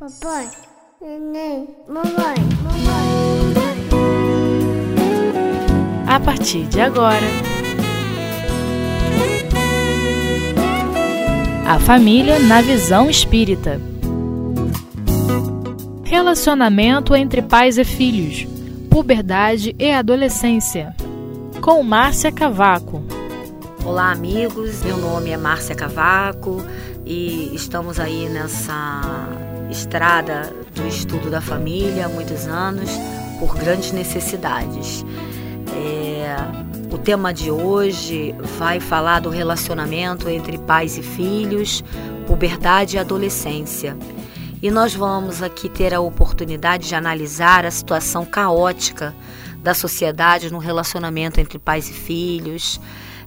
Papai, neném, mamãe, mamãe. A partir de agora, a família na visão espírita. Relacionamento entre pais e filhos, puberdade e adolescência. Com Márcia Cavaco. Olá, amigos. Meu nome é Márcia Cavaco e estamos aí nessa estrada do estudo da família há muitos anos por grandes necessidades. É, o tema de hoje vai falar do relacionamento entre pais e filhos, puberdade e adolescência. E nós vamos aqui ter a oportunidade de analisar a situação caótica da sociedade no relacionamento entre pais e filhos,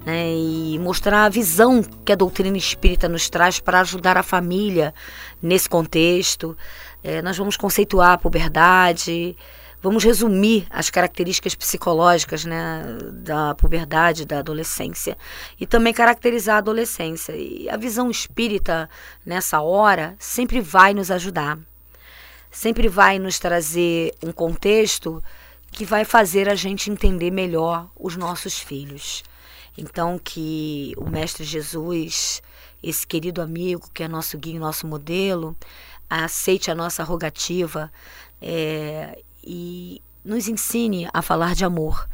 né, e mostrar a visão que a doutrina espírita nos traz para ajudar a família nesse contexto. É, nós vamos conceituar a puberdade, vamos resumir as características psicológicas né, da puberdade, da adolescência, e também caracterizar a adolescência. E a visão espírita, nessa hora, sempre vai nos ajudar, sempre vai nos trazer um contexto que vai fazer a gente entender melhor os nossos filhos. Então, que o Mestre Jesus, esse querido amigo que é nosso guia, nosso modelo, aceite a nossa rogativa é, e nos ensine a falar de amor.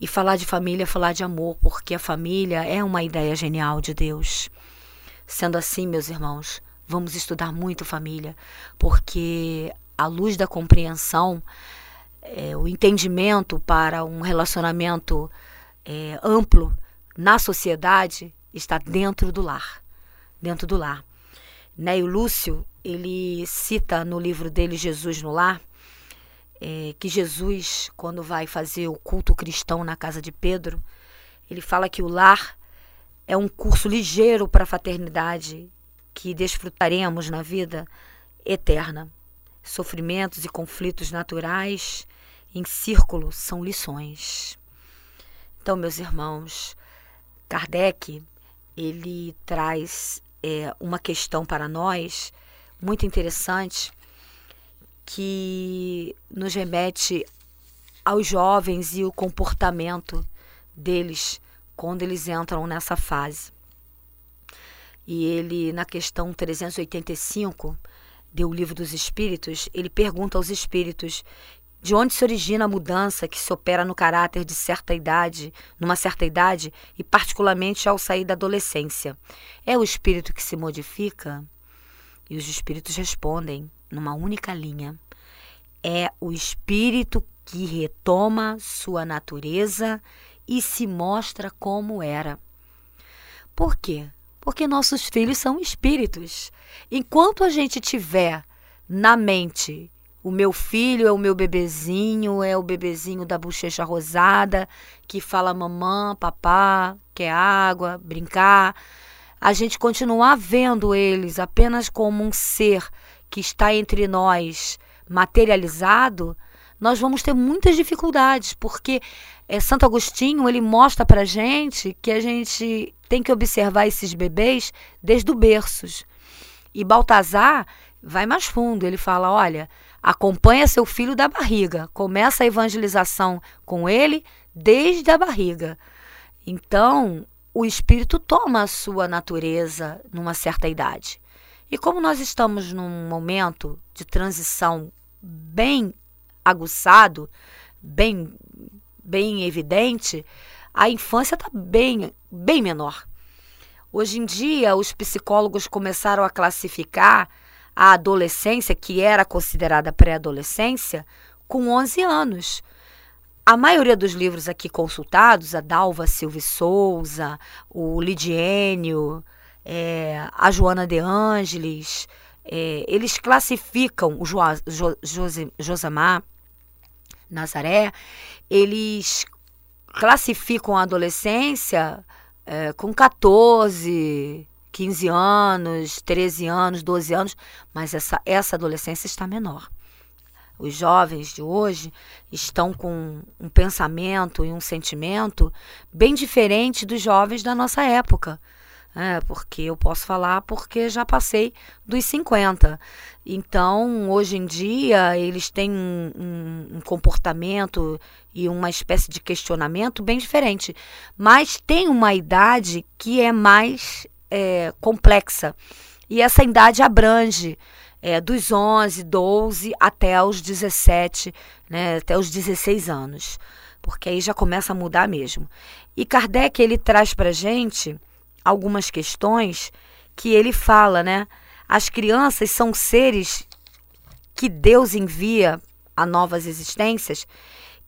E falar de família é falar de amor, porque a família é uma ideia genial de Deus. Sendo assim, meus irmãos, vamos estudar muito família, porque a luz da compreensão, é, o entendimento para um relacionamento é, amplo na sociedade está dentro do lar, dentro do lar. Né? E o Lúcio, ele cita no livro dele Jesus no Lar, é, que Jesus, quando vai fazer o culto cristão na casa de Pedro, ele fala que o lar é um curso ligeiro para a fraternidade que desfrutaremos na vida eterna. Sofrimentos e conflitos naturais em círculo são lições. Então, meus irmãos, Kardec ele traz é, uma questão para nós muito interessante que nos remete aos jovens e o comportamento deles quando eles entram nessa fase. E ele, na questão 385 do Livro dos Espíritos, ele pergunta aos espíritos de onde se origina a mudança que se opera no caráter de certa idade, numa certa idade, e particularmente ao sair da adolescência? É o espírito que se modifica? E os espíritos respondem numa única linha: é o espírito que retoma sua natureza e se mostra como era. Por quê? Porque nossos filhos são espíritos. Enquanto a gente tiver na mente o meu filho é o meu bebezinho, é o bebezinho da bochecha rosada, que fala mamã, papá, quer água, brincar. A gente continuar vendo eles apenas como um ser que está entre nós, materializado, nós vamos ter muitas dificuldades, porque é, Santo Agostinho ele mostra para gente que a gente tem que observar esses bebês desde o berços. E Baltazar vai mais fundo, ele fala, olha, Acompanha seu filho da barriga. Começa a evangelização com ele desde a barriga. Então, o espírito toma a sua natureza numa certa idade. E como nós estamos num momento de transição bem aguçado, bem bem evidente, a infância está bem bem menor. Hoje em dia, os psicólogos começaram a classificar a adolescência, que era considerada pré-adolescência, com 11 anos. A maioria dos livros aqui consultados, a Dalva Silva Souza, o Lidiênio, é, a Joana de Ângeles, é, eles classificam o jo, jo, José, Josamar Nazaré, eles classificam a adolescência é, com 14, 15 anos, 13 anos, 12 anos, mas essa, essa adolescência está menor. Os jovens de hoje estão com um pensamento e um sentimento bem diferente dos jovens da nossa época. É, porque eu posso falar porque já passei dos 50. Então, hoje em dia, eles têm um, um, um, comportamento e uma espécie de questionamento bem diferente. Mas tem uma idade que é mais é, complexa. E essa idade abrange é, dos 11, 12 até os 17, né, até os 16 anos. Porque aí já começa a mudar mesmo. E Kardec, ele traz para gente algumas questões que ele fala, né? As crianças são seres que Deus envia a novas existências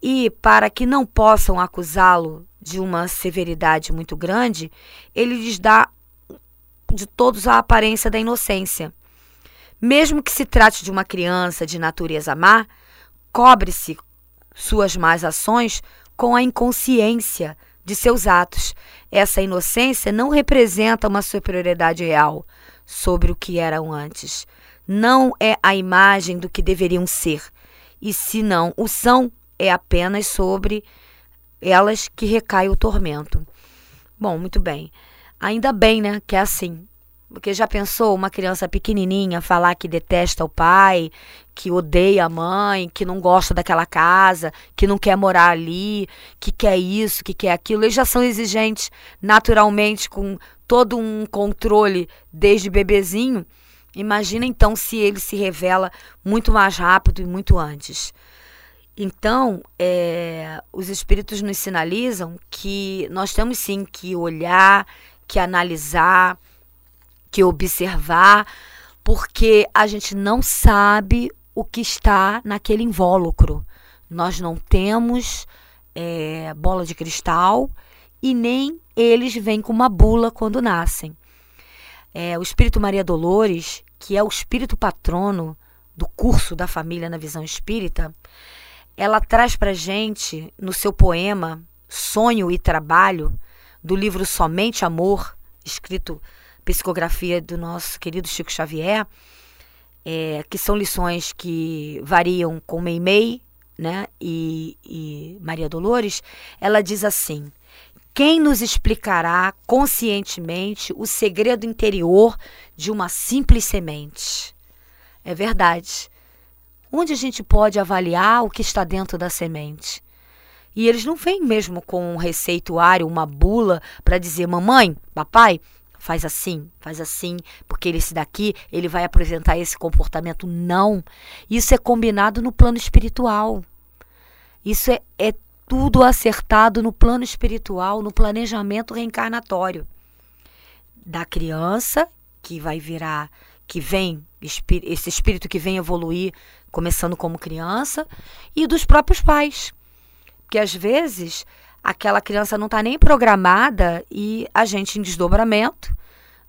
e para que não possam acusá-lo de uma severidade muito grande, ele lhes dá de todos a aparência da inocência. Mesmo que se trate de uma criança de natureza má, cobre-se suas más ações com a inconsciência de seus atos. Essa inocência não representa uma superioridade real sobre o que eram antes. Não é a imagem do que deveriam ser. E se não o são, é apenas sobre elas que recai o tormento. Bom, muito bem. Ainda bem, né, que é assim. Porque já pensou uma criança pequenininha falar que detesta o pai, que odeia a mãe, que não gosta daquela casa, que não quer morar ali, que quer isso, que quer aquilo. Eles já são exigentes naturalmente com todo um controle desde bebezinho. Imagina então se ele se revela muito mais rápido e muito antes. Então, é, os espíritos nos sinalizam que nós temos sim que olhar, que analisar, que observar, porque a gente não sabe o que está naquele invólucro. Nós não temos é, bola de cristal e nem eles vêm com uma bula quando nascem. É, o Espírito Maria Dolores, que é o espírito patrono do curso da família na visão espírita, ela traz para gente no seu poema Sonho e Trabalho, do livro Somente Amor, escrito psicografia do nosso querido Chico Xavier, é, que são lições que variam com Meimei né, e, e Maria Dolores, ela diz assim: quem nos explicará conscientemente o segredo interior de uma simples semente? É verdade. Onde a gente pode avaliar o que está dentro da semente? E eles não vêm mesmo com um receituário, uma bula para dizer: mamãe, papai, faz assim, faz assim, porque esse daqui, ele vai apresentar esse comportamento. Não. Isso é combinado no plano espiritual. Isso é, é tudo acertado no plano espiritual, no planejamento reencarnatório da criança que vai virar, que vem, esse espírito que vem evoluir, começando como criança, e dos próprios pais. Porque às vezes aquela criança não está nem programada e a gente em desdobramento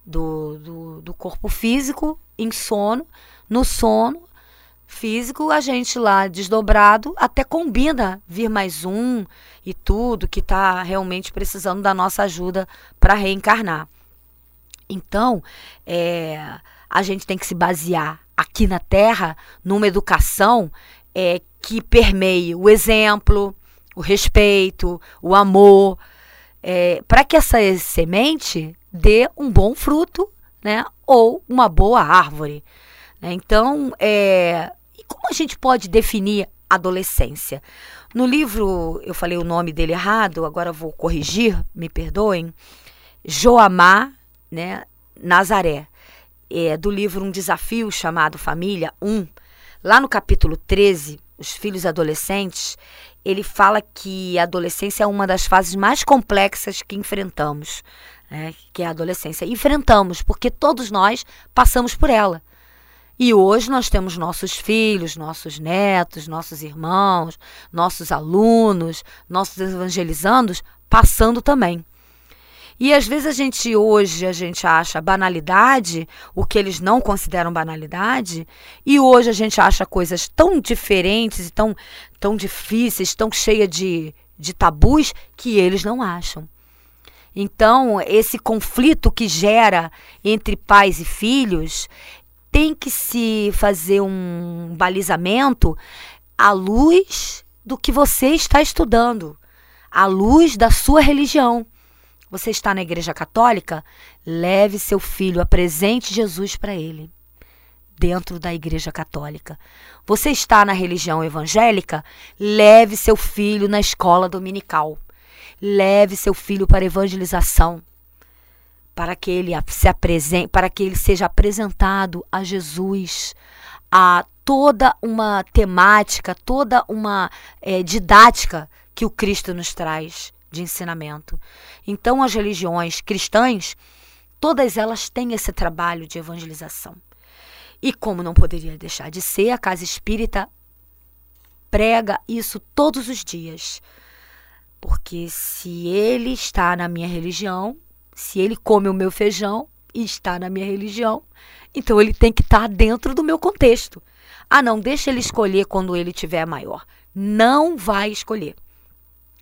do, do, do, corpo físico, em sono, no sono físico, a gente lá desdobrado até combina vir mais um e tudo que está realmente precisando da nossa ajuda para reencarnar. Então, é, a gente tem que se basear aqui na Terra numa educação é, que permeie o exemplo, o respeito, o amor, é, para que essa semente dê um bom fruto, né, ou uma boa árvore. Né? Então, é, e como a gente pode definir adolescência? No livro, eu falei o nome dele errado, agora vou corrigir, me perdoem. Joamar, né, Nazaré, é, do livro Um Desafio chamado Família 1, lá no capítulo 13, os filhos adolescentes, ele fala que a adolescência é uma das fases mais complexas que enfrentamos, né, que é a adolescência. Enfrentamos, porque todos nós passamos por ela. E hoje nós temos nossos filhos, nossos netos, nossos irmãos, nossos alunos, nossos evangelizandos passando também. E às vezes a gente hoje a gente acha banalidade o que eles não consideram banalidade, e hoje a gente acha coisas tão diferentes e tão, tão difíceis, tão cheias de, de tabus que eles não acham. Então, esse conflito que gera entre pais e filhos tem que se fazer um balizamento à luz do que você está estudando, à luz da sua religião. Você está na igreja católica? Leve seu filho, apresente Jesus para ele dentro da Igreja Católica. Você está na religião evangélica? Leve seu filho na escola dominical. Leve seu filho para evangelização, para que ele se apresente, para que ele seja apresentado a Jesus, a toda uma temática, toda uma é, didática que o Cristo nos traz de ensinamento. Então, as religiões cristãs, todas elas têm esse trabalho de evangelização. E como não poderia deixar de ser, a casa espírita prega isso todos os dias. Porque se ele está na minha religião, se ele come o meu feijão e está na minha religião, então ele tem que estar dentro do meu contexto. Ah, não, deixa ele escolher quando ele tiver maior. Não vai escolher.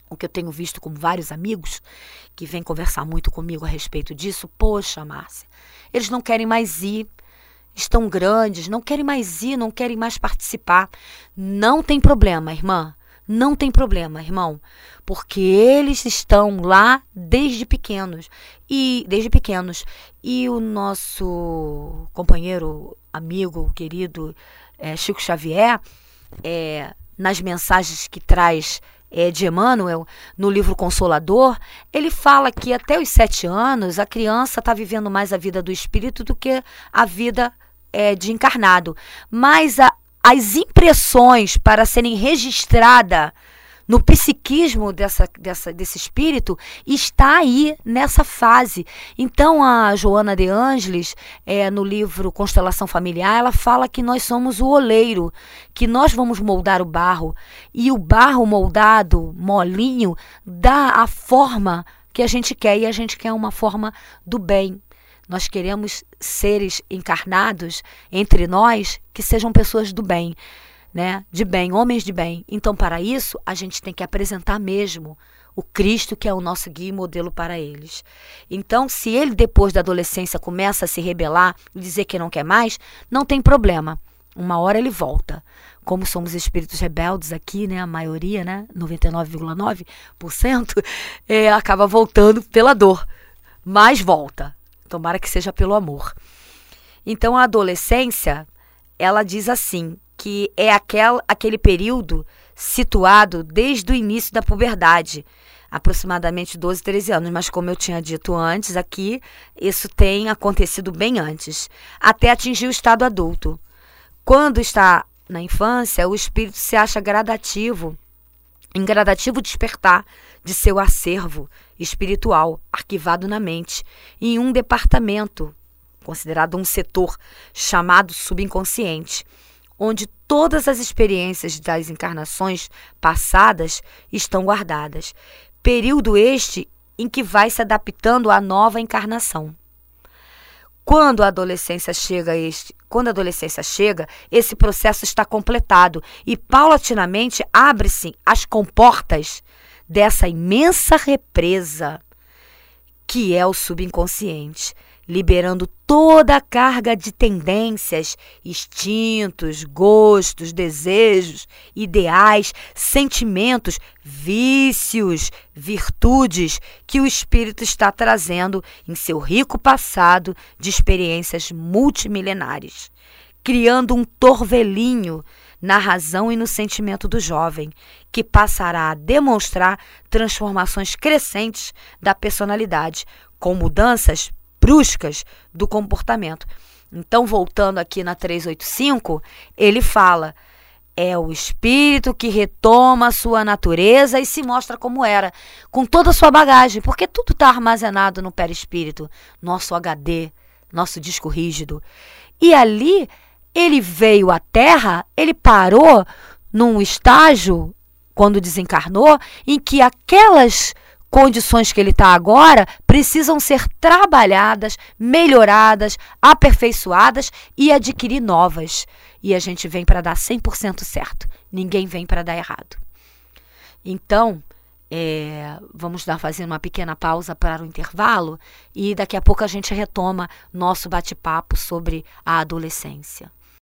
O que eu tenho visto com vários amigos que vêm conversar muito comigo a respeito disso, poxa, Márcia, eles não querem mais ir estão grandes, não querem mais ir, não querem mais participar. Não tem problema, irmã. Não tem problema, irmão, porque eles estão lá desde pequenos e desde pequenos. E o nosso companheiro, amigo, querido é, Chico Xavier, é, nas mensagens que traz é, de Emmanuel, no livro Consolador, ele fala que até os sete anos a criança está vivendo mais a vida do espírito do que a vida é, de encarnado. Mas a, as impressões para serem registradas no psiquismo dessa, dessa, desse espírito está aí nessa fase. Então a Joana de Ângeles, é, no livro Constelação Familiar, ela fala que nós somos o oleiro, que nós vamos moldar o barro. E o barro moldado, molinho, dá a forma que a gente quer, e a gente quer uma forma do bem. Nós queremos seres encarnados entre nós que sejam pessoas do bem né, de bem, homens de bem. Então, para isso, a gente tem que apresentar mesmo o Cristo que é o nosso guia e modelo para eles. Então, se ele depois da adolescência começa a se rebelar e dizer que não quer mais, não tem problema. Uma hora ele volta. Como somos espíritos rebeldes aqui, né, a maioria, né, 99,9%, é, acaba voltando pela dor, mas volta. Tomara que seja pelo amor. Então, a adolescência, ela diz assim: que é aquel, aquele período situado desde o início da puberdade, aproximadamente 12, 13 anos, mas como eu tinha dito antes aqui, isso tem acontecido bem antes, até atingir o estado adulto. Quando está na infância, o espírito se acha gradativo, em gradativo despertar de seu acervo espiritual arquivado na mente, em um departamento, considerado um setor chamado subconsciente onde todas as experiências das encarnações passadas estão guardadas. Período este em que vai se adaptando à nova encarnação. Quando a adolescência chega este, quando a adolescência chega, esse processo está completado e paulatinamente abre-se as comportas dessa imensa represa que é o subconsciente liberando toda a carga de tendências, instintos, gostos, desejos, ideais, sentimentos, vícios, virtudes que o espírito está trazendo em seu rico passado de experiências multimilenares, criando um torvelinho na razão e no sentimento do jovem, que passará a demonstrar transformações crescentes da personalidade, com mudanças bruscas do comportamento. Então, voltando aqui na 385, ele fala: é o espírito que retoma a sua natureza e se mostra como era, com toda a sua bagagem, porque tudo está armazenado no perispírito, nosso HD, nosso disco rígido. E ali ele veio à Terra, ele parou num estágio, quando desencarnou, em que aquelas condições que ele está agora precisam ser trabalhadas, melhoradas, aperfeiçoadas e adquirir novas. E a gente vem para dar 100% certo. Ninguém vem para dar errado. Então, é, vamos dar fazendo uma pequena pausa para o intervalo e daqui a pouco a gente retoma nosso bate-papo sobre a adolescência.